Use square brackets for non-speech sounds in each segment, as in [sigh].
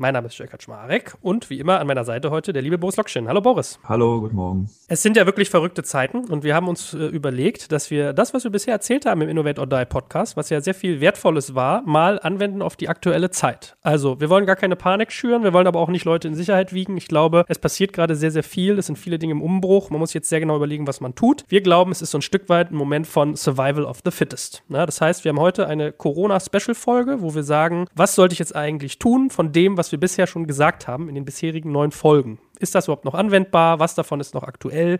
Mein Name ist Jörg Kaczmarek und wie immer an meiner Seite heute der liebe Boris Lokschin. Hallo Boris. Hallo, guten Morgen. Es sind ja wirklich verrückte Zeiten und wir haben uns äh, überlegt, dass wir das, was wir bisher erzählt haben im Innovate or Die Podcast, was ja sehr viel Wertvolles war, mal anwenden auf die aktuelle Zeit. Also, wir wollen gar keine Panik schüren, wir wollen aber auch nicht Leute in Sicherheit wiegen. Ich glaube, es passiert gerade sehr, sehr viel. Es sind viele Dinge im Umbruch. Man muss jetzt sehr genau überlegen, was man tut. Wir glauben, es ist so ein Stück weit ein Moment von Survival of the Fittest. Na, das heißt, wir haben heute eine Corona-Special-Folge, wo wir sagen, was sollte ich jetzt eigentlich tun von dem, was wir bisher schon gesagt haben in den bisherigen neun Folgen. Ist das überhaupt noch anwendbar? Was davon ist noch aktuell?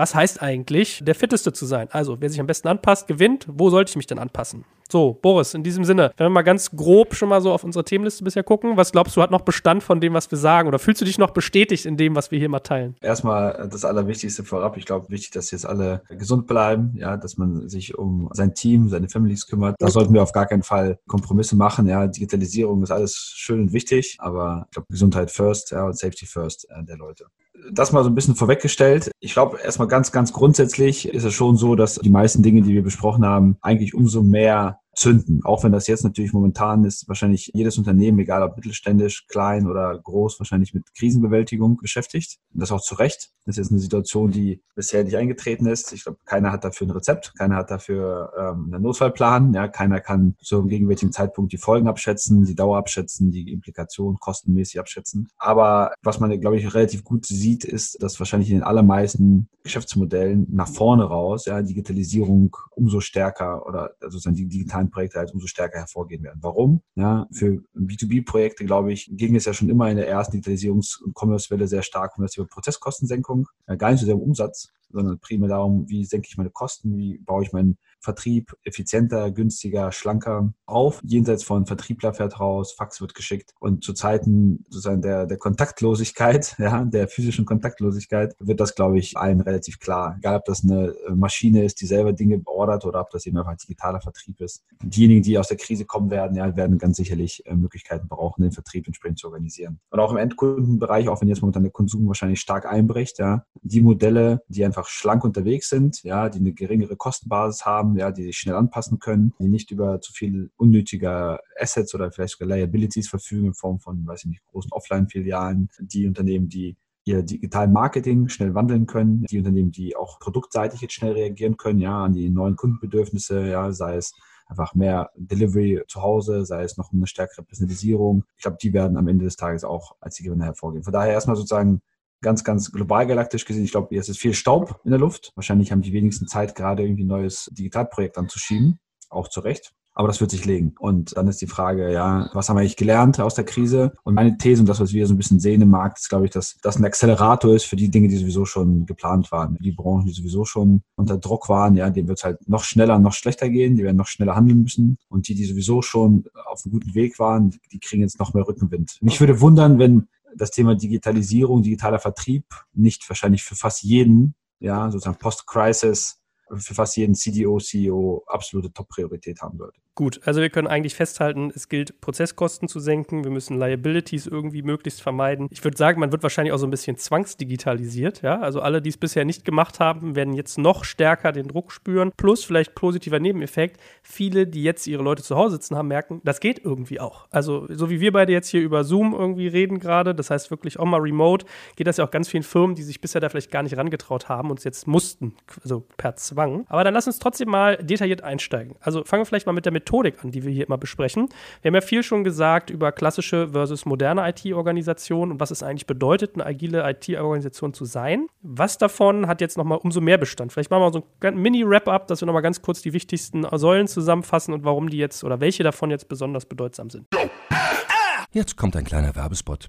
Was heißt eigentlich, der Fitteste zu sein? Also, wer sich am besten anpasst, gewinnt. Wo sollte ich mich denn anpassen? So, Boris, in diesem Sinne, wenn wir mal ganz grob schon mal so auf unsere Themenliste bisher gucken, was glaubst du, hat noch Bestand von dem, was wir sagen? Oder fühlst du dich noch bestätigt in dem, was wir hier mal teilen? Erstmal das Allerwichtigste vorab. Ich glaube, wichtig, dass jetzt alle gesund bleiben, ja, dass man sich um sein Team, seine Families kümmert. Da sollten wir auf gar keinen Fall Kompromisse machen. Ja, Digitalisierung ist alles schön und wichtig, aber ich glaube, Gesundheit first ja, und Safety first äh, der Leute das mal so ein bisschen vorweggestellt. Ich glaube, erstmal ganz, ganz grundsätzlich ist es schon so, dass die meisten Dinge, die wir besprochen haben, eigentlich umso mehr zünden. Auch wenn das jetzt natürlich momentan ist, wahrscheinlich jedes Unternehmen, egal ob mittelständisch, klein oder groß, wahrscheinlich mit Krisenbewältigung beschäftigt. Und das auch zu Recht. Das ist jetzt eine Situation, die bisher nicht eingetreten ist. Ich glaube, keiner hat dafür ein Rezept, keiner hat dafür ähm, einen Notfallplan. Ja, keiner kann zu gegenwärtigen Zeitpunkt die Folgen abschätzen, die Dauer abschätzen, die Implikationen kostenmäßig abschätzen. Aber was man, glaube ich, relativ gut sieht, ist, dass wahrscheinlich in den allermeisten Geschäftsmodellen nach vorne raus, ja, Digitalisierung umso stärker oder sozusagen die digitalen Projekte halt umso stärker hervorgehen werden. Warum? Ja, für B2B-Projekte, glaube ich, ging es ja schon immer in der ersten Digitalisierungs- und Commerce-Welle sehr stark um das Thema Prozesskostensenkung, ja, gar nicht so sehr um Umsatz, sondern primär darum, wie senke ich meine Kosten, wie baue ich meinen Vertrieb effizienter, günstiger, schlanker auf. Jenseits von Vertriebler fährt raus, Fax wird geschickt. Und zu Zeiten sozusagen der, der Kontaktlosigkeit, [laughs] ja, der physischen Kontaktlosigkeit, wird das, glaube ich, allen relativ klar. Egal, ob das eine Maschine ist, die selber Dinge beordert oder ob das eben einfach digitaler Vertrieb ist. Diejenigen, die aus der Krise kommen werden, ja, werden ganz sicherlich äh, Möglichkeiten brauchen, den Vertrieb entsprechend zu organisieren. Und auch im Endkundenbereich, auch wenn jetzt momentan der Konsum wahrscheinlich stark einbricht, ja, die Modelle, die einfach schlank unterwegs sind, ja, die eine geringere Kostenbasis haben, haben, ja, die sich schnell anpassen können, die nicht über zu viel unnötiger Assets oder vielleicht sogar Liabilities verfügen in Form von, weiß ich nicht, großen Offline-Filialen, die Unternehmen, die ihr digitalen Marketing schnell wandeln können, die Unternehmen, die auch produktseitig jetzt schnell reagieren können, ja, an die neuen Kundenbedürfnisse, ja, sei es einfach mehr Delivery zu Hause, sei es noch eine stärkere Personalisierung. Ich glaube, die werden am Ende des Tages auch als die Gewinner hervorgehen. Von daher erstmal sozusagen ganz, ganz global galaktisch gesehen, ich glaube, jetzt ist viel Staub in der Luft. Wahrscheinlich haben die wenigsten Zeit, gerade irgendwie ein neues Digitalprojekt anzuschieben. Auch zu Recht. Aber das wird sich legen. Und dann ist die Frage, ja, was haben wir eigentlich gelernt aus der Krise? Und meine These und das, was wir so ein bisschen sehen im Markt, ist, glaube ich, dass das ein Accelerator ist für die Dinge, die sowieso schon geplant waren. Die Branchen, die sowieso schon unter Druck waren, ja, denen wird es halt noch schneller, noch schlechter gehen. Die werden noch schneller handeln müssen. Und die, die sowieso schon auf einem guten Weg waren, die kriegen jetzt noch mehr Rückenwind. Mich würde wundern, wenn das Thema Digitalisierung, digitaler Vertrieb nicht wahrscheinlich für fast jeden, ja, sozusagen Post-Crisis, für fast jeden CDO, CEO absolute Top-Priorität haben sollte. Gut, also wir können eigentlich festhalten, es gilt, Prozesskosten zu senken. Wir müssen Liabilities irgendwie möglichst vermeiden. Ich würde sagen, man wird wahrscheinlich auch so ein bisschen zwangsdigitalisiert. Ja? Also alle, die es bisher nicht gemacht haben, werden jetzt noch stärker den Druck spüren. Plus vielleicht positiver Nebeneffekt. Viele, die jetzt ihre Leute zu Hause sitzen haben, merken, das geht irgendwie auch. Also so wie wir beide jetzt hier über Zoom irgendwie reden gerade, das heißt wirklich auch mal remote, geht das ja auch ganz vielen Firmen, die sich bisher da vielleicht gar nicht rangetraut haben und es jetzt mussten, also per Zwang. Aber dann lass uns trotzdem mal detailliert einsteigen. Also fangen wir vielleicht mal mit der Methodik an, die wir hier immer besprechen. Wir haben ja viel schon gesagt über klassische versus moderne IT-Organisationen und was es eigentlich bedeutet, eine agile IT-Organisation zu sein. Was davon hat jetzt nochmal umso mehr Bestand? Vielleicht machen wir so ein Mini-Wrap-up, dass wir nochmal ganz kurz die wichtigsten Säulen zusammenfassen und warum die jetzt oder welche davon jetzt besonders bedeutsam sind. Jetzt kommt ein kleiner Werbespot.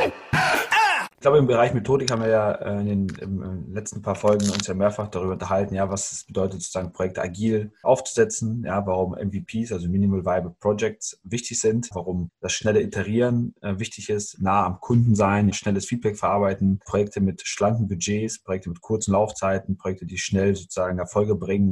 Ich glaube, im Bereich Methodik haben wir ja äh, in den, letzten paar Folgen uns ja mehrfach darüber unterhalten, ja, was es bedeutet, sozusagen Projekte agil aufzusetzen, ja, warum MVPs, also Minimal Viable Projects, wichtig sind, warum das schnelle Iterieren äh, wichtig ist, nah am Kunden sein, schnelles Feedback verarbeiten, Projekte mit schlanken Budgets, Projekte mit kurzen Laufzeiten, Projekte, die schnell sozusagen Erfolge bringen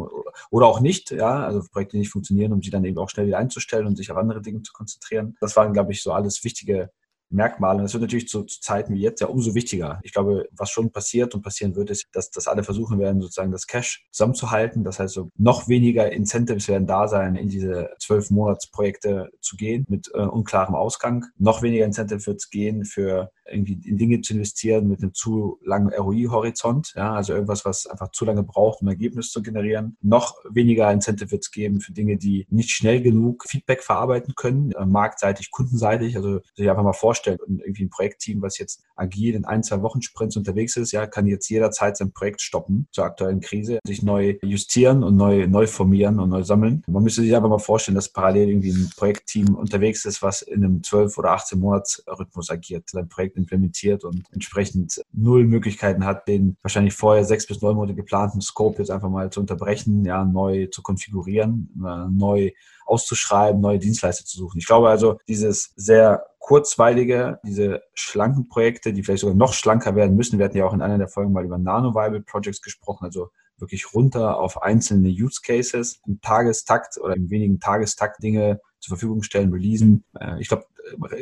oder auch nicht, ja, also Projekte, die nicht funktionieren, um sie dann eben auch schnell wieder einzustellen und sich auf andere Dinge zu konzentrieren. Das waren, glaube ich, so alles wichtige Merkmale. Und das wird natürlich zu, zu, Zeiten wie jetzt ja umso wichtiger. Ich glaube, was schon passiert und passieren wird, ist, dass, dass alle versuchen werden, sozusagen das Cash zusammenzuhalten. Das heißt, so noch weniger Incentives werden da sein, in diese zwölf Monatsprojekte zu gehen mit äh, unklarem Ausgang. Noch weniger Incentive wird es gehen für irgendwie in Dinge zu investieren mit einem zu langen ROI-Horizont, ja, also irgendwas, was einfach zu lange braucht, um Ergebnis zu generieren. Noch weniger Incentive wird es geben für Dinge, die nicht schnell genug Feedback verarbeiten können, äh, marktseitig, kundenseitig. Also sich einfach mal vorstellen, irgendwie ein Projektteam, was jetzt agil in ein, zwei Wochen Sprints unterwegs ist, ja, kann jetzt jederzeit sein Projekt stoppen zur aktuellen Krise, sich neu justieren und neu, neu formieren und neu sammeln. Man müsste sich einfach mal vorstellen, dass parallel irgendwie ein Projektteam unterwegs ist, was in einem 12 oder 18 Monats Rhythmus agiert, sein Projekt implementiert und entsprechend null Möglichkeiten hat, den wahrscheinlich vorher sechs bis neun Monate geplanten Scope jetzt einfach mal zu unterbrechen, ja, neu zu konfigurieren, äh, neu auszuschreiben, neue Dienstleister zu suchen. Ich glaube also, dieses sehr kurzweilige, diese schlanken Projekte, die vielleicht sogar noch schlanker werden müssen. Wir hatten ja auch in einer der Folgen mal über Nano-Viable Projects gesprochen, also wirklich runter auf einzelne Use Cases im Tagestakt oder im wenigen Tagestakt Dinge zur Verfügung stellen, releasen. Äh, ich glaube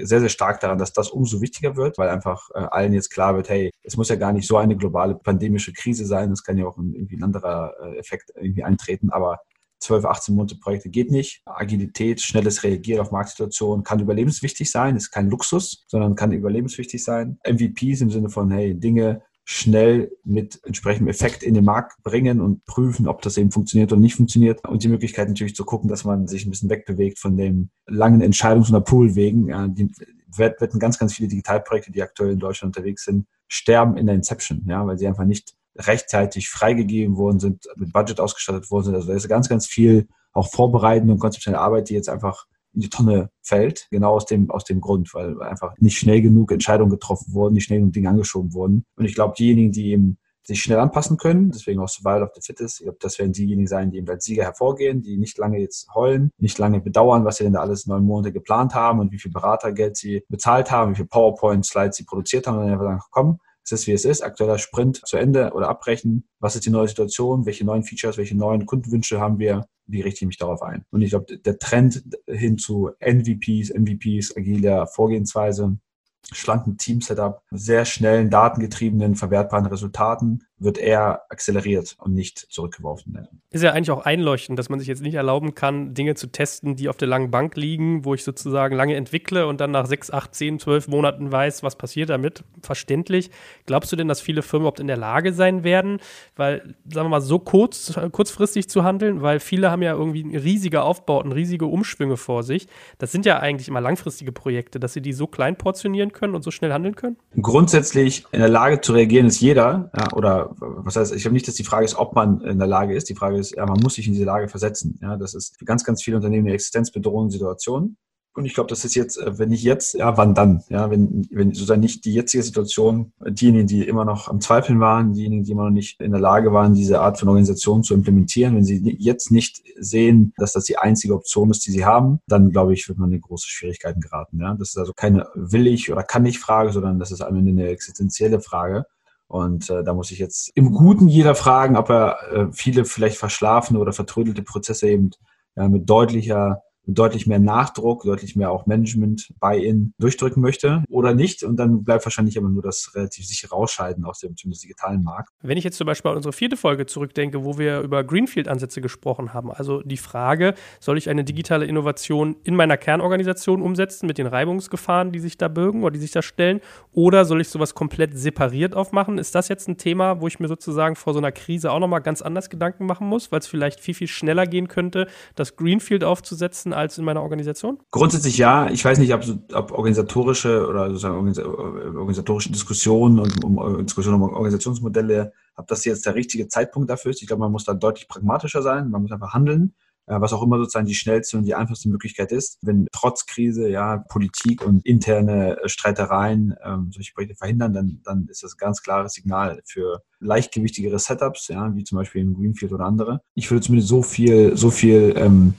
sehr, sehr stark daran, dass das umso wichtiger wird, weil einfach äh, allen jetzt klar wird, hey, es muss ja gar nicht so eine globale pandemische Krise sein, es kann ja auch irgendwie ein anderer äh, Effekt irgendwie eintreten, aber 12, 18 Monate Projekte geht nicht. Agilität, schnelles Reagieren auf Marktsituationen kann überlebenswichtig sein, ist kein Luxus, sondern kann überlebenswichtig sein. MVPs im Sinne von, hey, Dinge schnell mit entsprechendem Effekt in den Markt bringen und prüfen, ob das eben funktioniert oder nicht funktioniert. Und die Möglichkeit natürlich zu gucken, dass man sich ein bisschen wegbewegt von dem langen Entscheidungs- und Poolwegen. Ja, die wetten ganz, ganz viele Digitalprojekte, die aktuell in Deutschland unterwegs sind, sterben in der Inception, ja, weil sie einfach nicht rechtzeitig freigegeben worden sind, mit Budget ausgestattet worden sind. Also da ist ganz, ganz viel auch vorbereitende und konzeptionelle Arbeit, die jetzt einfach in die Tonne fällt, genau aus dem, aus dem Grund, weil einfach nicht schnell genug Entscheidungen getroffen wurden, nicht schnell genug Dinge angeschoben wurden. Und ich glaube, diejenigen, die eben sich schnell anpassen können, deswegen auch Survival of the Fittest, ich glaube, das werden diejenigen sein, die eben als Sieger hervorgehen, die nicht lange jetzt heulen, nicht lange bedauern, was sie denn da alles neun Monate geplant haben und wie viel Beratergeld sie bezahlt haben, wie viel PowerPoint-Slides sie produziert haben und dann einfach sagen, komm, es ist, wie es ist, aktueller Sprint zu Ende oder abbrechen. Was ist die neue Situation? Welche neuen Features, welche neuen Kundenwünsche haben wir? Wie richte ich mich darauf ein? Und ich glaube, der Trend hin zu NVPs, MVPs, agiler Vorgehensweise, schlanken Team-Setup, sehr schnellen, datengetriebenen, verwertbaren Resultaten wird eher akzeleriert und nicht zurückgeworfen. Ist ja eigentlich auch einleuchtend, dass man sich jetzt nicht erlauben kann, Dinge zu testen, die auf der langen Bank liegen, wo ich sozusagen lange entwickle und dann nach sechs, acht, zehn, zwölf Monaten weiß, was passiert damit. Verständlich. Glaubst du denn, dass viele Firmen überhaupt in der Lage sein werden, weil, sagen wir mal, so kurz, kurzfristig zu handeln, weil viele haben ja irgendwie riesige Aufbauten, riesige Umschwünge vor sich. Das sind ja eigentlich immer langfristige Projekte, dass sie die so klein portionieren können und so schnell handeln können? Grundsätzlich in der Lage zu reagieren ist jeder, ja, oder was heißt, ich glaube nicht, dass die Frage ist, ob man in der Lage ist. Die Frage ist, ja, man muss sich in diese Lage versetzen. Ja, das ist für ganz, ganz viele Unternehmen eine existenzbedrohende Situation. Und ich glaube, das ist jetzt, äh, wenn nicht jetzt, ja, wann dann? Ja, wenn, wenn sozusagen nicht die jetzige Situation, diejenigen, die immer noch am Zweifeln waren, diejenigen, die immer noch nicht in der Lage waren, diese Art von Organisation zu implementieren, wenn sie jetzt nicht sehen, dass das die einzige Option ist, die sie haben, dann glaube ich, wird man in große Schwierigkeiten geraten. Ja, das ist also keine will ich oder kann ich Frage, sondern das ist am Ende eine existenzielle Frage. Und äh, da muss ich jetzt im Guten jeder fragen, ob er äh, viele vielleicht verschlafene oder vertrödelte Prozesse eben ja, mit deutlicher mit deutlich mehr Nachdruck, deutlich mehr auch Management Buy-in durchdrücken möchte oder nicht. Und dann bleibt wahrscheinlich aber nur das relativ sichere Ausscheiden aus dem zumindest digitalen Markt. Wenn ich jetzt zum Beispiel an unsere vierte Folge zurückdenke, wo wir über Greenfield-Ansätze gesprochen haben, also die Frage, soll ich eine digitale Innovation in meiner Kernorganisation umsetzen mit den Reibungsgefahren, die sich da bürgen oder die sich da stellen, oder soll ich sowas komplett separiert aufmachen? Ist das jetzt ein Thema, wo ich mir sozusagen vor so einer Krise auch nochmal ganz anders Gedanken machen muss, weil es vielleicht viel, viel schneller gehen könnte, das Greenfield aufzusetzen als in meiner Organisation? Grundsätzlich ja. Ich weiß nicht, ob, ob organisatorische oder sozusagen organisatorische Diskussionen und um, Diskussionen um Organisationsmodelle, ob das jetzt der richtige Zeitpunkt dafür ist. Ich glaube, man muss da deutlich pragmatischer sein. Man muss einfach handeln was auch immer sozusagen die schnellste und die einfachste Möglichkeit ist. Wenn trotz Krise ja Politik und interne Streitereien ähm, solche Projekte verhindern, dann, dann ist das ein ganz klares Signal für leichtgewichtigere Setups, ja, wie zum Beispiel in Greenfield oder andere. Ich würde zumindest so viel, so viel ähm,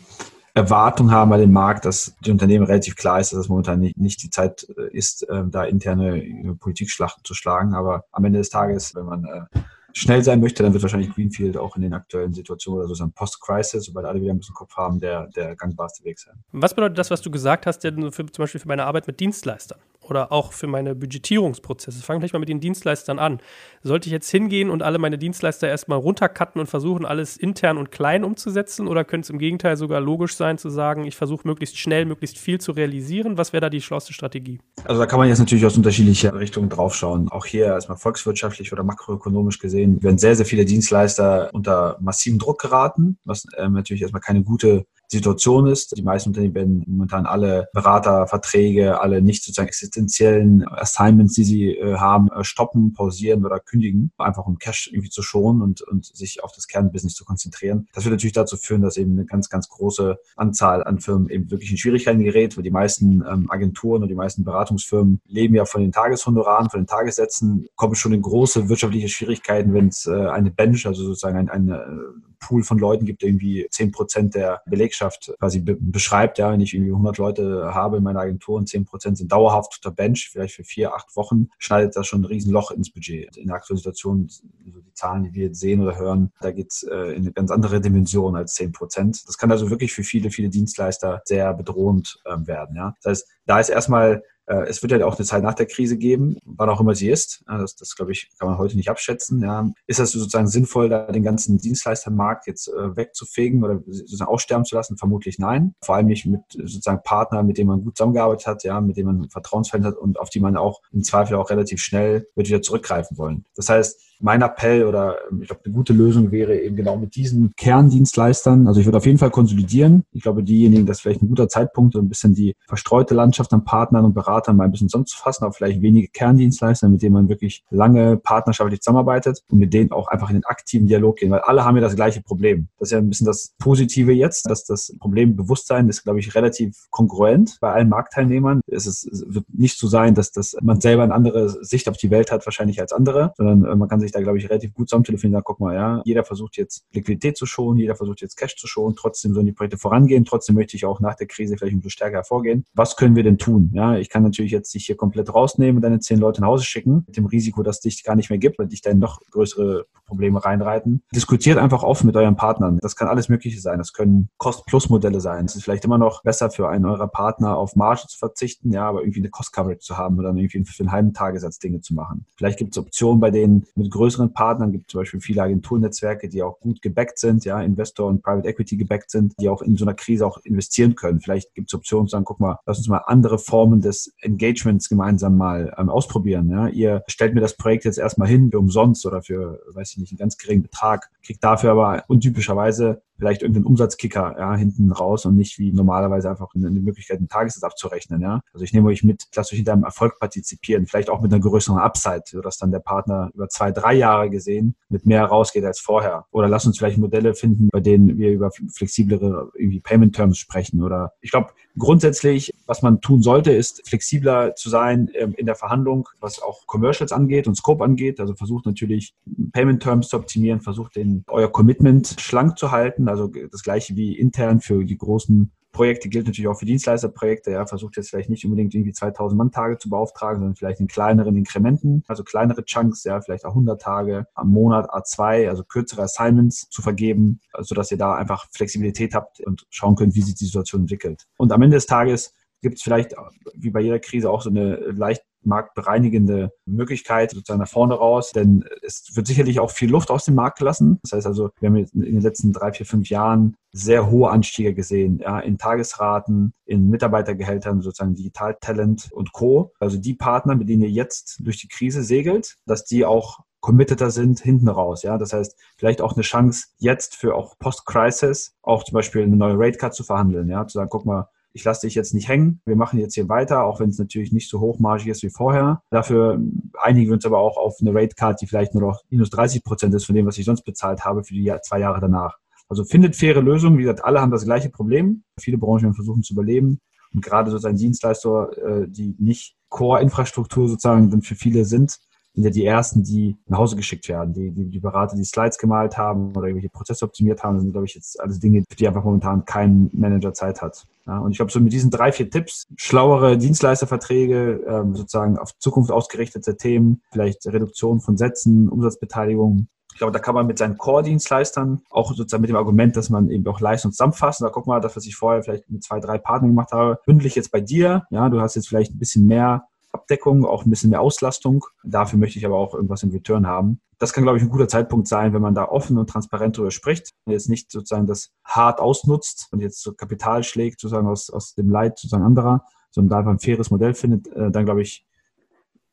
Erwartung haben bei dem Markt, dass die Unternehmen relativ klar ist, dass es momentan nicht, nicht die Zeit äh, ist, ähm, da interne äh, Politikschlachten zu schlagen. Aber am Ende des Tages, wenn man äh, schnell sein möchte, dann wird wahrscheinlich Greenfield auch in den aktuellen Situationen oder so ein Post-Crisis, sobald alle wieder ein bisschen Kopf haben, der, der gangbarste Weg sein. Was bedeutet das, was du gesagt hast, denn für, zum Beispiel für meine Arbeit mit Dienstleistern? Oder auch für meine Budgetierungsprozesse. Fangen wir gleich mal mit den Dienstleistern an. Sollte ich jetzt hingehen und alle meine Dienstleister erstmal runtercutten und versuchen, alles intern und klein umzusetzen? Oder könnte es im Gegenteil sogar logisch sein, zu sagen, ich versuche möglichst schnell, möglichst viel zu realisieren? Was wäre da die schlauste Strategie? Also da kann man jetzt natürlich aus unterschiedlicher Richtungen draufschauen. Auch hier erstmal volkswirtschaftlich oder makroökonomisch gesehen werden sehr, sehr viele Dienstleister unter massivem Druck geraten, was ähm, natürlich erstmal keine gute Situation ist. Die meisten Unternehmen werden momentan alle Beraterverträge, alle nicht sozusagen existenziellen Assignments, die sie äh, haben, äh, stoppen, pausieren oder kündigen, einfach um Cash irgendwie zu schonen und, und sich auf das Kernbusiness zu konzentrieren. Das wird natürlich dazu führen, dass eben eine ganz, ganz große Anzahl an Firmen eben wirklich in Schwierigkeiten gerät, weil die meisten ähm, Agenturen und die meisten Beratungsfirmen leben ja von den Tageshonoraren, von den Tagessätzen, kommen schon in große wirtschaftliche Schwierigkeiten, wenn es äh, eine Bench, also sozusagen ein, eine Pool von Leuten gibt, irgendwie zehn Prozent der Belegschaft quasi be beschreibt. Ja, wenn ich irgendwie 100 Leute habe in meiner Agentur und zehn Prozent sind dauerhaft unter Bench, vielleicht für vier, acht Wochen, schneidet das schon ein Riesenloch ins Budget. In der aktuellen Situation, so die Zahlen, die wir jetzt sehen oder hören, da geht es äh, in eine ganz andere Dimension als zehn Prozent. Das kann also wirklich für viele, viele Dienstleister sehr bedrohend äh, werden. Ja, das heißt, da ist erstmal es wird ja auch eine Zeit nach der Krise geben, wann auch immer sie ist. Das, das glaube ich, kann man heute nicht abschätzen. Ja. Ist das sozusagen sinnvoll, da den ganzen Dienstleistermarkt jetzt äh, wegzufegen oder sozusagen aussterben zu lassen? Vermutlich nein. Vor allem nicht mit sozusagen Partnern, mit denen man gut zusammengearbeitet hat, ja, mit denen man Vertrauensfälle hat und auf die man auch im Zweifel auch relativ schnell wird wieder zurückgreifen wollen. Das heißt, mein Appell oder ähm, ich glaube, eine gute Lösung wäre eben genau mit diesen Kerndienstleistern. Also ich würde auf jeden Fall konsolidieren. Ich glaube, diejenigen, das ist vielleicht ein guter Zeitpunkt, so ein bisschen die verstreute Landschaft an Partnern und Beratern mal ein bisschen zusammenzufassen, aber vielleicht wenige Kerndienstleister, mit denen man wirklich lange partnerschaftlich zusammenarbeitet und mit denen auch einfach in den aktiven Dialog gehen, weil alle haben ja das gleiche Problem. Das ist ja ein bisschen das Positive jetzt, dass das Problembewusstsein ist, glaube ich, relativ kongruent bei allen Marktteilnehmern. Es, ist, es wird nicht so sein, dass, dass man selber eine andere Sicht auf die Welt hat, wahrscheinlich als andere, sondern äh, man kann sich da, glaube ich, relativ gut zusammentelefonieren. Da guck mal, ja, jeder versucht jetzt Liquidität zu schonen, jeder versucht jetzt Cash zu schonen, trotzdem sollen die Projekte vorangehen, trotzdem möchte ich auch nach der Krise vielleicht umso stärker hervorgehen. Was können wir denn tun? Ja, ich kann natürlich jetzt dich hier komplett rausnehmen und deine zehn Leute nach Hause schicken, mit dem Risiko, dass es dich gar nicht mehr gibt, weil dich dann noch größere Probleme reinreiten. Diskutiert einfach offen mit euren Partnern. Das kann alles Mögliche sein. Das können Cost-Plus-Modelle sein. Es ist vielleicht immer noch besser für einen eurer Partner auf Marge zu verzichten, ja, aber irgendwie eine Cost-Coverage zu haben oder irgendwie für einen halben Tagessatz Dinge zu machen. Vielleicht gibt es Optionen, bei denen mit größeren Partnern gibt zum Beispiel viele Agenturnetzwerke, die auch gut gebackt sind, ja, Investor und Private Equity gebackt sind, die auch in so einer Krise auch investieren können. Vielleicht gibt es Optionen zu sagen, guck mal, lass uns mal andere Formen des Engagements gemeinsam mal ähm, ausprobieren. Ja. Ihr stellt mir das Projekt jetzt erstmal hin umsonst oder für, weiß ich nicht, einen ganz geringen Betrag, kriegt dafür aber untypischerweise vielleicht irgendeinen Umsatzkicker ja, hinten raus und nicht wie normalerweise einfach eine, eine Möglichkeit, einen Tagessatz abzurechnen. Ja. Also ich nehme euch mit, lasst euch in deinem Erfolg partizipieren, vielleicht auch mit einer größeren Upside, sodass dann der Partner über zwei, drei Jahre gesehen mit mehr rausgeht als vorher. Oder lasst uns vielleicht Modelle finden, bei denen wir über flexiblere irgendwie Payment Terms sprechen. Oder ich glaube, grundsätzlich, was man tun sollte, ist flexibler zu sein ähm, in der Verhandlung, was auch Commercials angeht und Scope angeht. Also versucht natürlich Payment Terms zu optimieren, versucht den euer Commitment schlank zu halten also das gleiche wie intern für die großen Projekte gilt natürlich auch für Dienstleisterprojekte. Ja, versucht jetzt vielleicht nicht unbedingt irgendwie 2000 Mann Tage zu beauftragen, sondern vielleicht in kleineren Inkrementen, also kleinere Chunks, ja, vielleicht auch 100 Tage am Monat A2, also kürzere Assignments zu vergeben, sodass ihr da einfach Flexibilität habt und schauen könnt, wie sich die Situation entwickelt. Und am Ende des Tages gibt es vielleicht wie bei jeder Krise auch so eine leicht marktbereinigende Möglichkeit sozusagen nach vorne raus, denn es wird sicherlich auch viel Luft aus dem Markt gelassen. Das heißt also, wir haben in den letzten drei, vier, fünf Jahren sehr hohe Anstiege gesehen, ja, in Tagesraten, in Mitarbeitergehältern, sozusagen Digitaltalent und Co. Also die Partner, mit denen ihr jetzt durch die Krise segelt, dass die auch committeter sind hinten raus. Ja, das heißt, vielleicht auch eine Chance jetzt für auch Post-Crisis auch zum Beispiel eine neue Rate Card zu verhandeln. Ja, zu sagen, guck mal, ich lasse dich jetzt nicht hängen. Wir machen jetzt hier weiter, auch wenn es natürlich nicht so hochmargig ist wie vorher. Dafür einigen wir uns aber auch auf eine Rate Card, die vielleicht nur noch minus 30 Prozent ist von dem, was ich sonst bezahlt habe für die zwei Jahre danach. Also findet faire Lösungen. Wie gesagt, alle haben das gleiche Problem. Viele Branchen versuchen zu überleben. Und gerade sozusagen Dienstleister, äh, die nicht Core-Infrastruktur sozusagen dann für viele sind, sind ja die ersten, die nach Hause geschickt werden. Die, die, die Berater, die Slides gemalt haben oder irgendwelche Prozesse optimiert haben, sind, glaube ich, jetzt alles Dinge, für die einfach momentan kein Manager Zeit hat. Ja, und ich glaube, so mit diesen drei, vier Tipps, schlauere Dienstleisterverträge, ähm, sozusagen auf Zukunft ausgerichtete Themen, vielleicht Reduktion von Sätzen, Umsatzbeteiligung, ich glaube, da kann man mit seinen Core-Dienstleistern auch sozusagen mit dem Argument, dass man eben auch Leistung zusammenfasst. Und da guck mal, das, was ich vorher vielleicht mit zwei, drei Partnern gemacht habe, bündel ich jetzt bei dir. Ja, du hast jetzt vielleicht ein bisschen mehr Abdeckung, auch ein bisschen mehr Auslastung. Dafür möchte ich aber auch irgendwas im Return haben. Das kann, glaube ich, ein guter Zeitpunkt sein, wenn man da offen und transparent darüber spricht und jetzt nicht sozusagen das hart ausnutzt und jetzt so Kapital schlägt, sozusagen aus, aus dem Leid sozusagen anderer, sondern da einfach ein faires Modell findet, äh, dann glaube ich,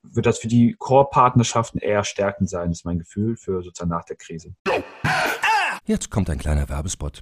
wird das für die Core-Partnerschaften eher stärkend sein, ist mein Gefühl, für sozusagen nach der Krise. Jetzt kommt ein kleiner Werbespot.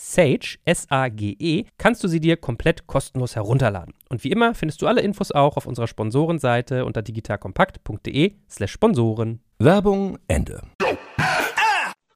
Sage, S-A-G-E, kannst du sie dir komplett kostenlos herunterladen. Und wie immer findest du alle Infos auch auf unserer Sponsorenseite unter digitalkompakt.de slash Sponsoren. Werbung Ende.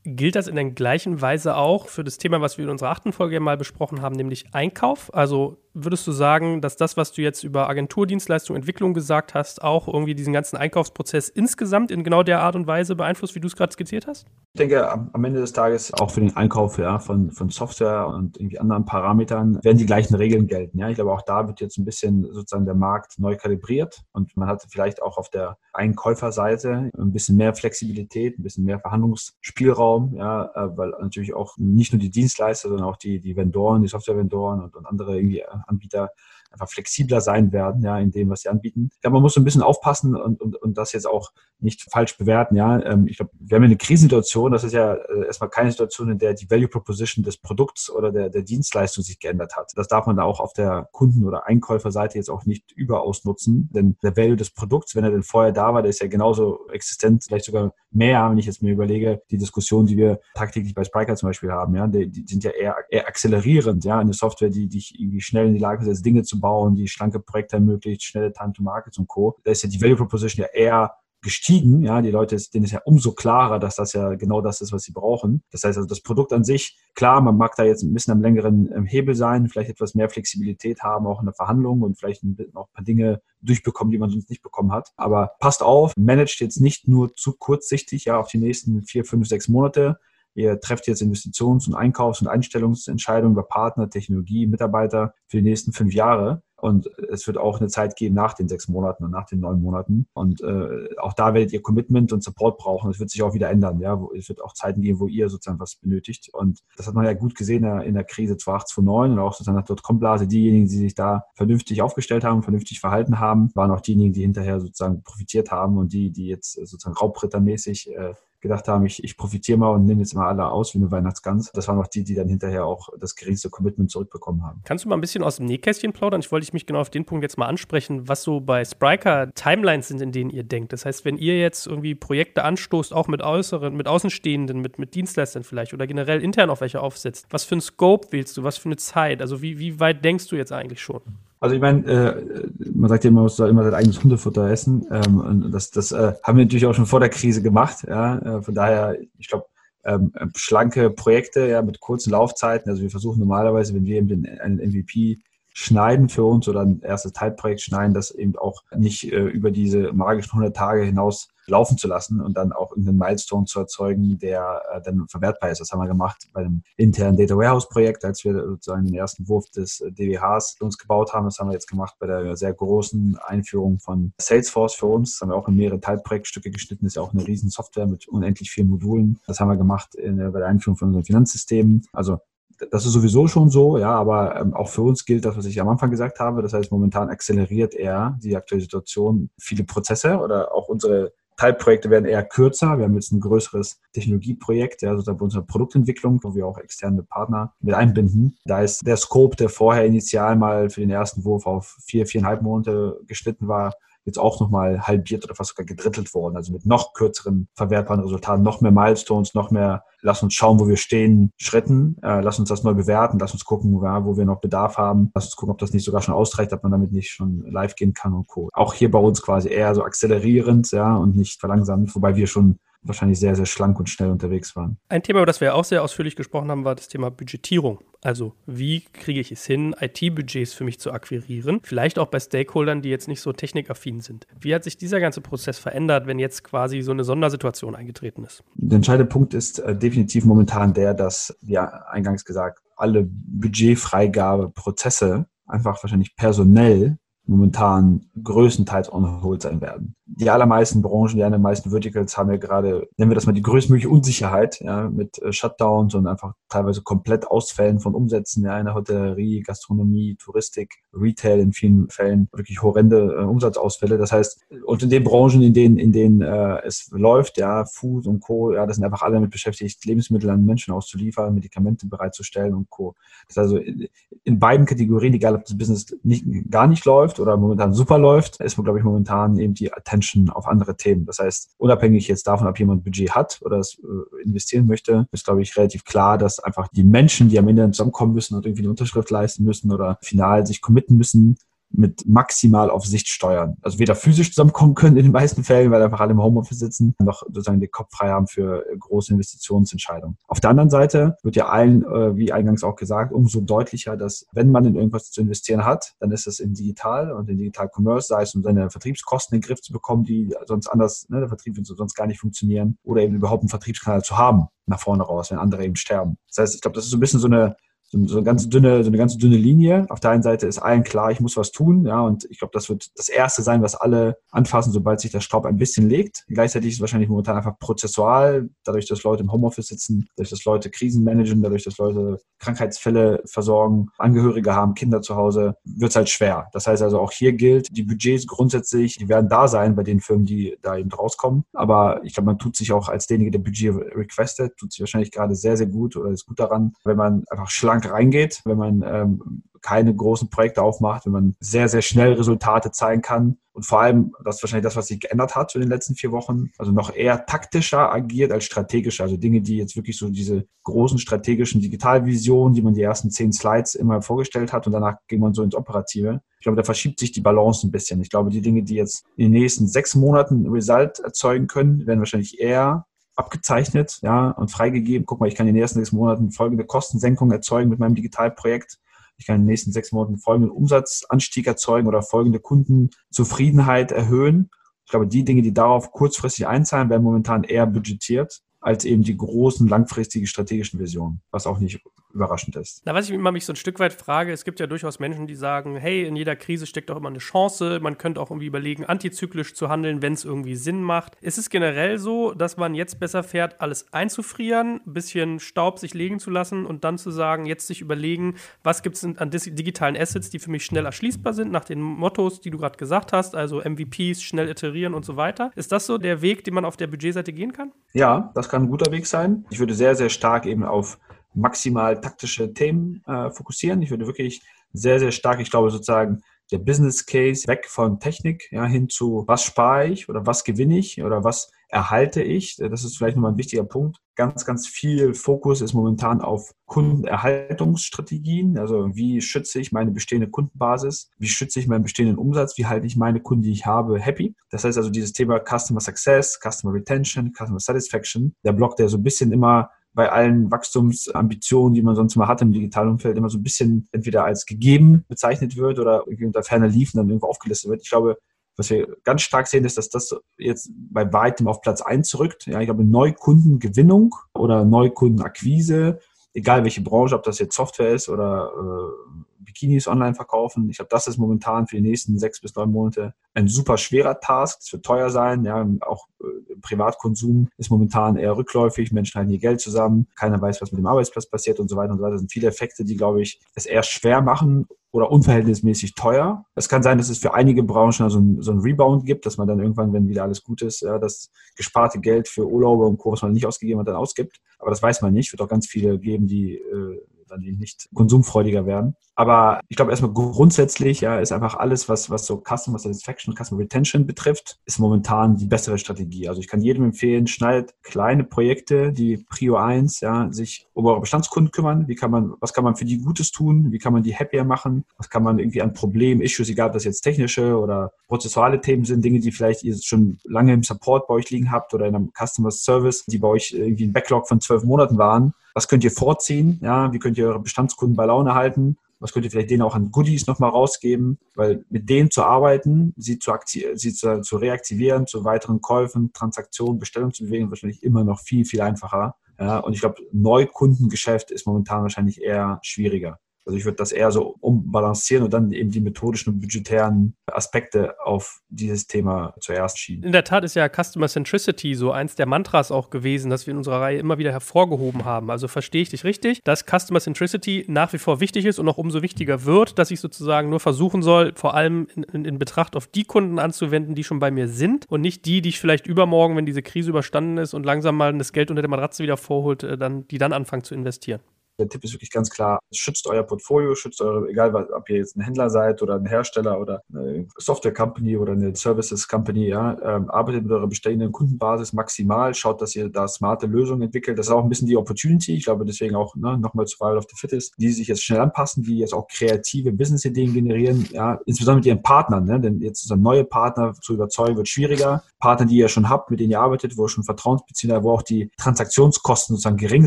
Gilt das in der gleichen Weise auch für das Thema, was wir in unserer achten Folge mal besprochen haben, nämlich Einkauf? Also würdest du sagen, dass das, was du jetzt über Agenturdienstleistung, Entwicklung gesagt hast, auch irgendwie diesen ganzen Einkaufsprozess insgesamt in genau der Art und Weise beeinflusst, wie du es gerade skizziert hast? Ich denke, am Ende des Tages auch für den Einkauf ja, von, von Software und irgendwie anderen Parametern werden die gleichen Regeln gelten. Ja, ich glaube, auch da wird jetzt ein bisschen sozusagen der Markt neu kalibriert und man hat vielleicht auch auf der Einkäuferseite ein bisschen mehr Flexibilität, ein bisschen mehr Verhandlungsspielraum, ja, äh, weil natürlich auch nicht nur die Dienstleister, sondern auch die, die Vendoren, die Software-Vendoren und, und andere irgendwie äh, Anbieter einfach flexibler sein werden, ja, in dem, was sie anbieten. Ich glaube, man muss so ein bisschen aufpassen und, und, und das jetzt auch nicht falsch bewerten, ja. Ähm, ich glaube, wir haben eine Krisensituation, das ist ja äh, erstmal keine Situation, in der die Value Proposition des Produkts oder der, der Dienstleistung sich geändert hat. Das darf man da auch auf der Kunden- oder Einkäuferseite jetzt auch nicht überaus nutzen, denn der Value des Produkts, wenn er denn vorher da war, der ist ja genauso existent, vielleicht sogar mehr, wenn ich jetzt mir überlege, die Diskussion, die wir tagtäglich bei Spriker zum Beispiel haben, ja, die, die sind ja eher, eher accelerierend, ja, eine Software, die dich irgendwie schnell in die Lage setzt, Dinge zu bauen, die schlanke Projekte ermöglicht, schnelle Time to Markets und Co. Da ist ja die Value Proposition ja eher gestiegen. Ja, die Leute, denen ist ja umso klarer, dass das ja genau das ist, was sie brauchen. Das heißt also, das Produkt an sich, klar, man mag da jetzt ein bisschen am längeren ähm, Hebel sein, vielleicht etwas mehr Flexibilität haben, auch in der Verhandlung und vielleicht noch ein paar Dinge durchbekommen, die man sonst nicht bekommen hat. Aber passt auf, managt jetzt nicht nur zu kurzsichtig, ja, auf die nächsten vier, fünf, sechs Monate. Ihr trefft jetzt Investitions- und Einkaufs- und Einstellungsentscheidungen über Partner, Technologie, Mitarbeiter für die nächsten fünf Jahre Und es wird auch eine Zeit geben nach den sechs Monaten und nach den neun Monaten. Und äh, auch da werdet ihr Commitment und Support brauchen. Es wird sich auch wieder ändern. Ja, es wird auch Zeiten geben, wo ihr sozusagen was benötigt. Und das hat man ja gut gesehen in der Krise 2008, 2009 und auch sozusagen nach Dotcom-Blase. Diejenigen, die sich da vernünftig aufgestellt haben, vernünftig verhalten haben, waren auch diejenigen, die hinterher sozusagen profitiert haben und die, die jetzt sozusagen raubrittermäßig äh, gedacht haben, ich, ich profitiere mal und nehme jetzt mal alle aus wie eine Weihnachtsgans. Das waren auch die, die dann hinterher auch das geringste Commitment zurückbekommen haben. Kannst du mal ein bisschen aus dem Nähkästchen plaudern? Ich wollte mich genau auf den Punkt jetzt mal ansprechen, was so bei Spriker Timelines sind, in denen ihr denkt. Das heißt, wenn ihr jetzt irgendwie Projekte anstoßt, auch mit äußeren, mit Außenstehenden, mit, mit Dienstleistern vielleicht oder generell intern auf welche aufsetzt, was für ein Scope wählst du, was für eine Zeit? Also wie, wie weit denkst du jetzt eigentlich schon? Also ich meine, äh, man sagt ja immer, man soll immer sein eigenes Hundefutter essen. Ähm, und das das äh, haben wir natürlich auch schon vor der Krise gemacht. Ja? Äh, von daher, ich glaube, ähm, schlanke Projekte ja, mit kurzen Laufzeiten. Also wir versuchen normalerweise, wenn wir eben einen MVP schneiden für uns oder ein erstes Teilprojekt schneiden, das eben auch nicht äh, über diese magischen 100 Tage hinaus laufen zu lassen und dann auch irgendeinen Milestone zu erzeugen, der äh, dann verwertbar ist. Das haben wir gemacht bei einem internen Data Warehouse Projekt, als wir sozusagen den ersten Wurf des äh, DWHs uns gebaut haben. Das haben wir jetzt gemacht bei der sehr großen Einführung von Salesforce für uns. Das haben wir auch in mehrere Teilprojektstücke geschnitten. Das ist ja auch eine riesen Software mit unendlich vielen Modulen. Das haben wir gemacht in, bei der Einführung von unseren Finanzsystemen. Also das ist sowieso schon so, ja, aber ähm, auch für uns gilt das, was ich am Anfang gesagt habe. Das heißt, momentan akzeleriert eher die aktuelle Situation viele Prozesse oder auch unsere Teilprojekte werden eher kürzer. Wir haben jetzt ein größeres Technologieprojekt, ja, sozusagen bei unserer Produktentwicklung, wo wir auch externe Partner mit einbinden. Da ist der Scope, der vorher initial mal für den ersten Wurf auf vier, viereinhalb Monate geschnitten war, jetzt auch nochmal halbiert oder fast sogar gedrittelt worden. Also mit noch kürzeren verwertbaren Resultaten, noch mehr Milestones, noch mehr, lass uns schauen, wo wir stehen, Schritten, äh, lass uns das neu bewerten, lass uns gucken, ja, wo wir noch Bedarf haben, lass uns gucken, ob das nicht sogar schon ausreicht, ob man damit nicht schon live gehen kann und Co. Auch hier bei uns quasi eher so akzelerierend, ja, und nicht verlangsamend, wobei wir schon wahrscheinlich sehr, sehr schlank und schnell unterwegs waren. Ein Thema, über das wir auch sehr ausführlich gesprochen haben, war das Thema Budgetierung. Also wie kriege ich es hin, IT-Budgets für mich zu akquirieren? Vielleicht auch bei Stakeholdern, die jetzt nicht so technikaffin sind. Wie hat sich dieser ganze Prozess verändert, wenn jetzt quasi so eine Sondersituation eingetreten ist? Der entscheidende Punkt ist äh, definitiv momentan der, dass, wie eingangs gesagt, alle Budgetfreigabeprozesse einfach wahrscheinlich personell momentan größtenteils on sein werden die allermeisten Branchen, die allermeisten Verticals haben ja gerade, nennen wir das mal die größtmögliche Unsicherheit, ja, mit äh, Shutdowns und einfach teilweise komplett Ausfällen von Umsätzen, ja, in der Hotellerie, Gastronomie, Touristik, Retail in vielen Fällen wirklich horrende äh, Umsatzausfälle. Das heißt, und in den Branchen, in denen, in denen äh, es läuft, ja, Food und Co., ja, das sind einfach alle damit beschäftigt, Lebensmittel an Menschen auszuliefern, Medikamente bereitzustellen und Co. Das ist also in, in beiden Kategorien, egal ob das Business nicht, gar nicht läuft oder momentan super läuft, ist, glaube ich, momentan eben die Attention Attention auf andere Themen. Das heißt, unabhängig jetzt davon, ob jemand Budget hat oder es äh, investieren möchte, ist, glaube ich, relativ klar, dass einfach die Menschen, die am Ende zusammenkommen müssen und irgendwie eine Unterschrift leisten müssen oder final sich committen müssen, mit maximal auf Sicht steuern. Also weder physisch zusammenkommen können in den meisten Fällen, weil einfach alle im Homeoffice sitzen, noch sozusagen den Kopf frei haben für große Investitionsentscheidungen. Auf der anderen Seite wird ja allen, äh, wie eingangs auch gesagt, umso deutlicher, dass wenn man in irgendwas zu investieren hat, dann ist es in digital und in digital Commerce, sei es um seine Vertriebskosten in den Griff zu bekommen, die sonst anders, ne, der Vertrieb wird sonst gar nicht funktionieren, oder eben überhaupt einen Vertriebskanal zu haben nach vorne raus, wenn andere eben sterben. Das heißt, ich glaube, das ist so ein bisschen so eine so, eine ganz dünne, so eine ganz dünne Linie. Auf der einen Seite ist allen klar, ich muss was tun, ja, und ich glaube, das wird das erste sein, was alle anfassen, sobald sich der Staub ein bisschen legt. Gleichzeitig ist es wahrscheinlich momentan einfach prozessual, dadurch, dass Leute im Homeoffice sitzen, dadurch, dass Leute Krisen managen, dadurch, dass Leute Krankheitsfälle versorgen, Angehörige haben, Kinder zu Hause, wird es halt schwer. Das heißt also auch hier gilt, die Budgets grundsätzlich, die werden da sein bei den Firmen, die da eben rauskommen. Aber ich glaube, man tut sich auch als derjenige, der Budget requestet, tut sich wahrscheinlich gerade sehr, sehr gut oder ist gut daran, wenn man einfach schlank Bank reingeht, wenn man ähm, keine großen Projekte aufmacht, wenn man sehr, sehr schnell Resultate zeigen kann. Und vor allem, das ist wahrscheinlich das, was sich geändert hat in den letzten vier Wochen, also noch eher taktischer agiert als strategischer. Also Dinge, die jetzt wirklich so diese großen strategischen Digitalvisionen, die man die ersten zehn Slides immer vorgestellt hat und danach ging man so ins Operative. Ich glaube, da verschiebt sich die Balance ein bisschen. Ich glaube, die Dinge, die jetzt in den nächsten sechs Monaten Result erzeugen können, werden wahrscheinlich eher abgezeichnet ja, und freigegeben. Guck mal, ich kann in den nächsten sechs Monaten folgende Kostensenkung erzeugen mit meinem Digitalprojekt. Ich kann in den nächsten sechs Monaten folgenden Umsatzanstieg erzeugen oder folgende Kundenzufriedenheit erhöhen. Ich glaube, die Dinge, die darauf kurzfristig einzahlen, werden momentan eher budgetiert als eben die großen langfristigen strategischen Visionen, was auch nicht überraschend ist. Na, was ich immer mich so ein Stück weit frage, es gibt ja durchaus Menschen, die sagen, hey, in jeder Krise steckt doch immer eine Chance, man könnte auch irgendwie überlegen, antizyklisch zu handeln, wenn es irgendwie Sinn macht. Ist es generell so, dass man jetzt besser fährt, alles einzufrieren, ein bisschen Staub sich legen zu lassen und dann zu sagen, jetzt sich überlegen, was gibt es an digitalen Assets, die für mich schnell erschließbar sind, nach den Mottos, die du gerade gesagt hast, also MVPs, schnell iterieren und so weiter. Ist das so der Weg, den man auf der Budgetseite gehen kann? Ja, das kann ein guter Weg sein. Ich würde sehr, sehr stark eben auf maximal taktische Themen äh, fokussieren. Ich würde wirklich sehr, sehr stark, ich glaube sozusagen, der Business Case weg von Technik ja, hin zu, was spare ich oder was gewinne ich oder was erhalte ich. Das ist vielleicht nochmal ein wichtiger Punkt. Ganz, ganz viel Fokus ist momentan auf Kundenerhaltungsstrategien. Also wie schütze ich meine bestehende Kundenbasis? Wie schütze ich meinen bestehenden Umsatz? Wie halte ich meine Kunden, die ich habe, happy? Das heißt also dieses Thema Customer Success, Customer Retention, Customer Satisfaction. Der Block, der so ein bisschen immer bei allen Wachstumsambitionen, die man sonst mal hat im digitalen Umfeld, immer so ein bisschen entweder als gegeben bezeichnet wird oder irgendwie unter ferner Liefen dann irgendwo aufgelistet wird. Ich glaube, was wir ganz stark sehen, ist, dass das jetzt bei weitem auf Platz eins rückt. Ja, ich glaube, Neukundengewinnung oder Neukundenakquise, egal welche Branche, ob das jetzt Software ist oder äh, Bikinis online verkaufen. Ich glaube, das ist momentan für die nächsten sechs bis neun Monate ein super schwerer Task. Es wird teuer sein. Ja, auch äh, Privatkonsum ist momentan eher rückläufig. Menschen halten ihr Geld zusammen. Keiner weiß, was mit dem Arbeitsplatz passiert und so weiter und so weiter. Das sind viele Effekte, die, glaube ich, es eher schwer machen oder unverhältnismäßig teuer. Es kann sein, dass es für einige Branchen also ein, so ein Rebound gibt, dass man dann irgendwann, wenn wieder alles gut ist, ja, das gesparte Geld für Urlaube und Co., was man nicht ausgegeben hat, dann ausgibt. Aber das weiß man nicht. Es wird auch ganz viele geben, die äh, dann nicht konsumfreudiger werden. Aber ich glaube erstmal grundsätzlich, ja, ist einfach alles, was, was so Customer Satisfaction, Customer Retention betrifft, ist momentan die bessere Strategie. Also ich kann jedem empfehlen, schneidet kleine Projekte, die Prio 1, ja, sich um eure Bestandskunden kümmern. Wie kann man, was kann man für die Gutes tun? Wie kann man die happier machen? Was kann man irgendwie an Problemen, Issues, egal ob das jetzt technische oder prozessuale Themen sind, Dinge, die vielleicht ihr schon lange im Support bei euch liegen habt oder in einem Customer Service, die bei euch irgendwie ein Backlog von zwölf Monaten waren. Was könnt ihr vorziehen? Ja, wie könnt ihr eure Bestandskunden bei Laune halten? Was könnt ihr vielleicht denen auch an Goodies nochmal rausgeben? Weil mit denen zu arbeiten, sie zu, sie zu, zu reaktivieren, zu weiteren Käufen, Transaktionen, Bestellungen zu bewegen, wahrscheinlich immer noch viel, viel einfacher. Ja, und ich glaube, Neukundengeschäft ist momentan wahrscheinlich eher schwieriger. Also ich würde das eher so umbalancieren und dann eben die methodischen und budgetären Aspekte auf dieses Thema zuerst schieben. In der Tat ist ja Customer Centricity so eins der Mantras auch gewesen, das wir in unserer Reihe immer wieder hervorgehoben haben. Also verstehe ich dich richtig, dass Customer Centricity nach wie vor wichtig ist und noch umso wichtiger wird, dass ich sozusagen nur versuchen soll, vor allem in, in, in Betracht auf die Kunden anzuwenden, die schon bei mir sind und nicht die, die ich vielleicht übermorgen, wenn diese Krise überstanden ist und langsam mal das Geld unter der Matratze wieder vorholt, äh, dann, die dann anfangen zu investieren. Der Tipp ist wirklich ganz klar, schützt euer Portfolio, schützt eure, egal ob ihr jetzt ein Händler seid oder ein Hersteller oder eine Software Company oder eine Services Company, ja, ähm, arbeitet mit eurer bestehenden Kundenbasis maximal, schaut, dass ihr da smarte Lösungen entwickelt. Das ist auch ein bisschen die Opportunity. Ich glaube deswegen auch ne, nochmal zu Wild of the Fittest, die sich jetzt schnell anpassen, die jetzt auch kreative Business-Ideen generieren, ja, insbesondere mit ihren Partnern, ne, denn jetzt neue Partner zu überzeugen wird schwieriger. Partner, die ihr schon habt, mit denen ihr arbeitet, wo ihr schon Vertrauensbeziehungen, wo auch die Transaktionskosten sozusagen gering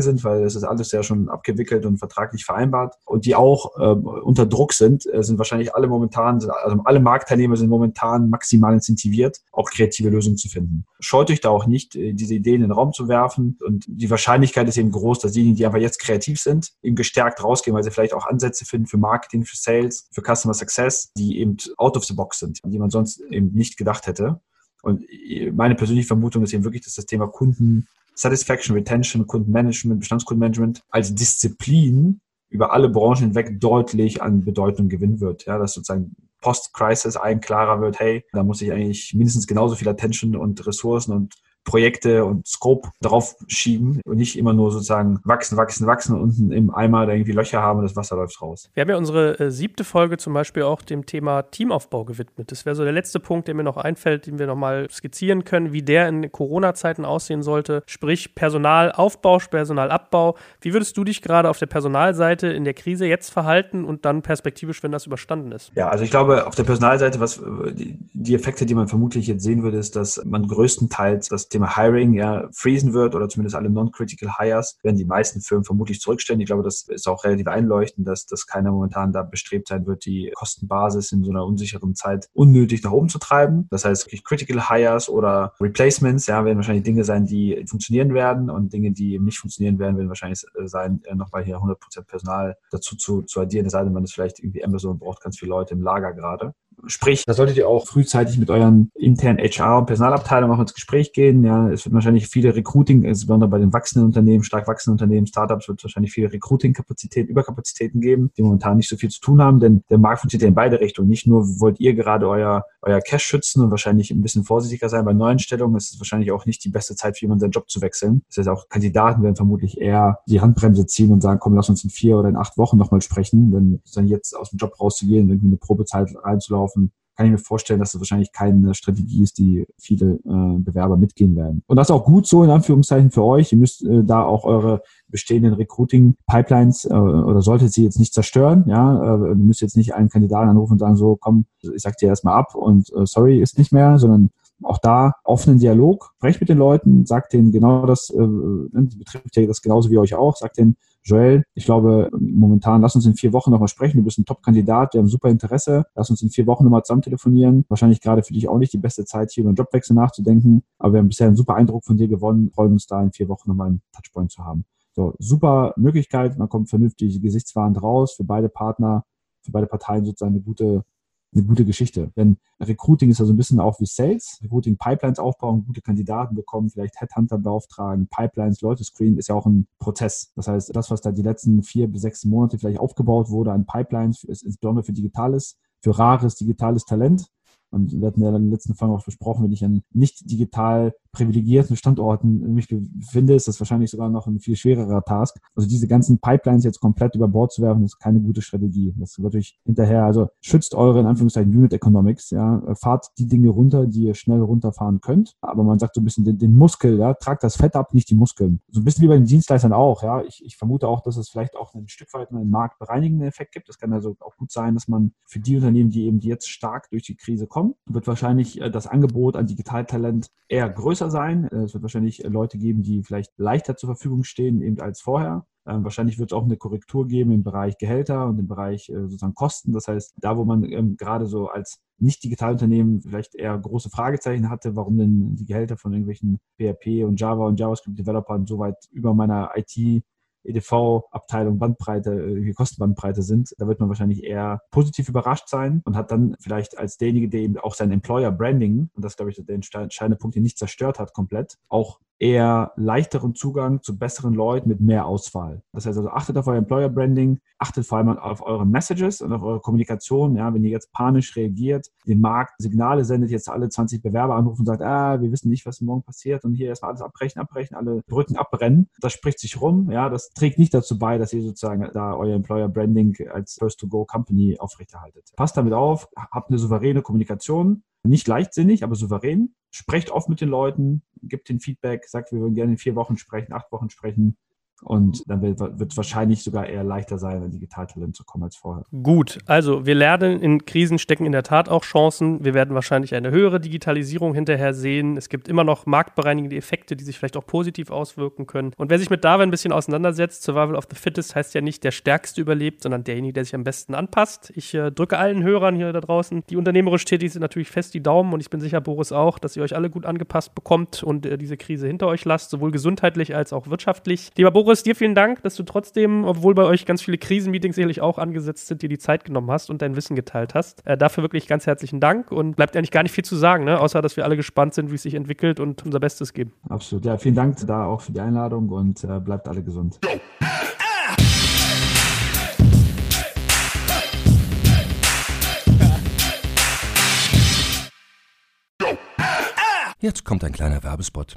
sind, weil es ist alles ja schon abgewickelt abgewickelt und vertraglich vereinbart und die auch äh, unter Druck sind, äh, sind wahrscheinlich alle momentan, also alle Marktteilnehmer sind momentan maximal incentiviert, auch kreative Lösungen zu finden. Scheut euch da auch nicht, äh, diese Ideen in den Raum zu werfen und die Wahrscheinlichkeit ist eben groß, dass diejenigen, die einfach jetzt kreativ sind, eben gestärkt rausgehen, weil sie vielleicht auch Ansätze finden für Marketing, für Sales, für Customer Success, die eben out of the box sind, die man sonst eben nicht gedacht hätte. Und äh, meine persönliche Vermutung ist eben wirklich, dass das Thema Kunden Satisfaction, Retention, Kundenmanagement, Bestandskundenmanagement als Disziplin über alle Branchen hinweg deutlich an Bedeutung gewinnen wird. Ja, dass sozusagen Post-Crisis allen klarer wird, hey, da muss ich eigentlich mindestens genauso viel Attention und Ressourcen und Projekte und Scope drauf schieben und nicht immer nur sozusagen wachsen, wachsen, wachsen und unten im Eimer da irgendwie Löcher haben und das Wasser läuft raus. Wir haben ja unsere äh, siebte Folge zum Beispiel auch dem Thema Teamaufbau gewidmet. Das wäre so der letzte Punkt, der mir noch einfällt, den wir nochmal skizzieren können, wie der in Corona-Zeiten aussehen sollte. Sprich Personalaufbau, Personalabbau. Wie würdest du dich gerade auf der Personalseite in der Krise jetzt verhalten und dann perspektivisch, wenn das überstanden ist? Ja, also ich glaube, auf der Personalseite, was die Effekte, die man vermutlich jetzt sehen würde, ist, dass man größtenteils das Thema Thema Hiring ja freezen wird oder zumindest alle non-critical Hires, werden die meisten Firmen vermutlich zurückstellen. Ich glaube, das ist auch relativ einleuchtend, dass, dass keiner momentan da bestrebt sein wird, die Kostenbasis in so einer unsicheren Zeit unnötig nach oben zu treiben. Das heißt, Critical Hires oder Replacements ja, werden wahrscheinlich Dinge sein, die funktionieren werden und Dinge, die eben nicht funktionieren werden, werden wahrscheinlich sein, äh, nochmal hier 100% Personal dazu zu, zu addieren, es sei denn, man ist vielleicht irgendwie Amazon braucht ganz viele Leute im Lager gerade. Sprich, da solltet ihr auch frühzeitig mit euren internen HR- und Personalabteilungen auch ins Gespräch gehen. Ja, es wird wahrscheinlich viele Recruiting, insbesondere bei den wachsenden Unternehmen, stark wachsenden Unternehmen, Startups, wird es wahrscheinlich viele Recruiting-Kapazitäten, Überkapazitäten geben, die momentan nicht so viel zu tun haben, denn der Markt funktioniert ja in beide Richtungen. Nicht nur wollt ihr gerade euer, euer Cash schützen und wahrscheinlich ein bisschen vorsichtiger sein bei neuen Stellungen, es ist wahrscheinlich auch nicht die beste Zeit für jemanden, seinen Job zu wechseln. Das heißt, auch Kandidaten werden vermutlich eher die Handbremse ziehen und sagen, komm, lass uns in vier oder in acht Wochen nochmal sprechen, denn dann jetzt aus dem Job rauszugehen, irgendwie eine Probezeit reinzulaufen, kann ich mir vorstellen, dass das wahrscheinlich keine Strategie ist, die viele äh, Bewerber mitgehen werden. Und das ist auch gut so in Anführungszeichen für euch. Ihr müsst äh, da auch eure bestehenden Recruiting-Pipelines äh, oder solltet sie jetzt nicht zerstören. Ja, äh, ihr müsst jetzt nicht einen Kandidaten anrufen und sagen so, komm, ich sag dir erstmal ab und äh, sorry ist nicht mehr, sondern auch da offenen Dialog, sprecht mit den Leuten, sagt denen genau das, äh, ne, betrifft ja das genauso wie euch auch, sagt denen, Joel, ich glaube, momentan, lass uns in vier Wochen nochmal sprechen. Du bist ein Top-Kandidat, wir haben super Interesse. Lass uns in vier Wochen nochmal zusammen telefonieren. Wahrscheinlich gerade für dich auch nicht die beste Zeit, hier über einen Jobwechsel nachzudenken. Aber wir haben bisher einen super Eindruck von dir gewonnen. Freuen uns da in vier Wochen nochmal einen Touchpoint zu haben. So, super Möglichkeit. Man kommt vernünftig gesichtswahrend raus. Für beide Partner, für beide Parteien sozusagen eine gute eine gute Geschichte. Denn Recruiting ist ja so ein bisschen auch wie Sales. Recruiting Pipelines aufbauen, gute Kandidaten bekommen, vielleicht Headhunter beauftragen, Pipelines, Leute screenen, ist ja auch ein Prozess. Das heißt, das, was da die letzten vier bis sechs Monate vielleicht aufgebaut wurde an Pipelines, ist insbesondere für digitales, für rares digitales Talent. Und wir hatten ja in den letzten Folgen auch besprochen, wenn ich an nicht digital privilegierten Standorten mich befinde, ist das wahrscheinlich sogar noch ein viel schwererer Task. Also diese ganzen Pipelines jetzt komplett über Bord zu werfen, ist keine gute Strategie. Das wird euch hinterher, also schützt eure, in Anführungszeichen, Unit Economics, ja, fahrt die Dinge runter, die ihr schnell runterfahren könnt. Aber man sagt so ein bisschen den, den Muskel, ja, tragt das Fett ab, nicht die Muskeln. So ein bisschen wie bei den Dienstleistern auch, ja. Ich, ich vermute auch, dass es vielleicht auch ein Stück weit einen marktbereinigenden Effekt gibt. Das kann also auch gut sein, dass man für die Unternehmen, die eben jetzt stark durch die Krise kommen, wird wahrscheinlich äh, das Angebot an Digitaltalent eher größer größer sein. Äh, es wird wahrscheinlich äh, Leute geben, die vielleicht leichter zur Verfügung stehen, eben als vorher. Ähm, wahrscheinlich wird es auch eine Korrektur geben im Bereich Gehälter und im Bereich äh, sozusagen Kosten. Das heißt, da, wo man ähm, gerade so als nicht-Digitalunternehmen vielleicht eher große Fragezeichen hatte, warum denn die Gehälter von irgendwelchen PHP und Java und JavaScript-Developern so weit über meiner IT EDV-Abteilung Bandbreite, äh, Kostenbandbreite sind, da wird man wahrscheinlich eher positiv überrascht sein und hat dann vielleicht als derjenige, der eben auch sein Employer Branding, und das glaube ich der entscheidende Punkt, den nicht zerstört hat komplett, auch eher leichteren Zugang zu besseren Leuten mit mehr Auswahl. Das heißt also, achtet auf euer Employer Branding, achtet vor allem auf eure Messages und auf eure Kommunikation. Ja, wenn ihr jetzt panisch reagiert, den Markt Signale sendet, jetzt alle 20 Bewerber anrufen und sagt, ah, wir wissen nicht, was morgen passiert und hier erstmal alles abbrechen, abbrechen, alle Brücken abbrennen. Das spricht sich rum. Ja, das trägt nicht dazu bei, dass ihr sozusagen da euer Employer Branding als First-to-Go-Company aufrechterhaltet. Passt damit auf, habt eine souveräne Kommunikation, nicht leichtsinnig, aber souverän. Sprecht oft mit den Leuten, gibt den Feedback, sagt, wir würden gerne in vier Wochen sprechen, acht Wochen sprechen. Und dann wird es wahrscheinlich sogar eher leichter sein, an Digitaltalent zu kommen als vorher. Gut, also wir lernen, in Krisen stecken in der Tat auch Chancen. Wir werden wahrscheinlich eine höhere Digitalisierung hinterher sehen. Es gibt immer noch marktbereinigende Effekte, die sich vielleicht auch positiv auswirken können. Und wer sich mit Darwin ein bisschen auseinandersetzt, Survival of the Fittest heißt ja nicht der Stärkste überlebt, sondern derjenige, der sich am besten anpasst. Ich äh, drücke allen Hörern hier da draußen, die unternehmerisch tätig sind, natürlich fest die Daumen und ich bin sicher, Boris auch, dass ihr euch alle gut angepasst bekommt und äh, diese Krise hinter euch lasst, sowohl gesundheitlich als auch wirtschaftlich. Lieber Boris, Boris, dir vielen Dank, dass du trotzdem, obwohl bei euch ganz viele Krisenmeetings sicherlich auch angesetzt sind, dir die Zeit genommen hast und dein Wissen geteilt hast. Äh, dafür wirklich ganz herzlichen Dank und bleibt eigentlich gar nicht viel zu sagen, ne? außer dass wir alle gespannt sind, wie es sich entwickelt und unser Bestes geben. Absolut. Ja, vielen Dank da auch für die Einladung und äh, bleibt alle gesund. Jetzt kommt ein kleiner Werbespot.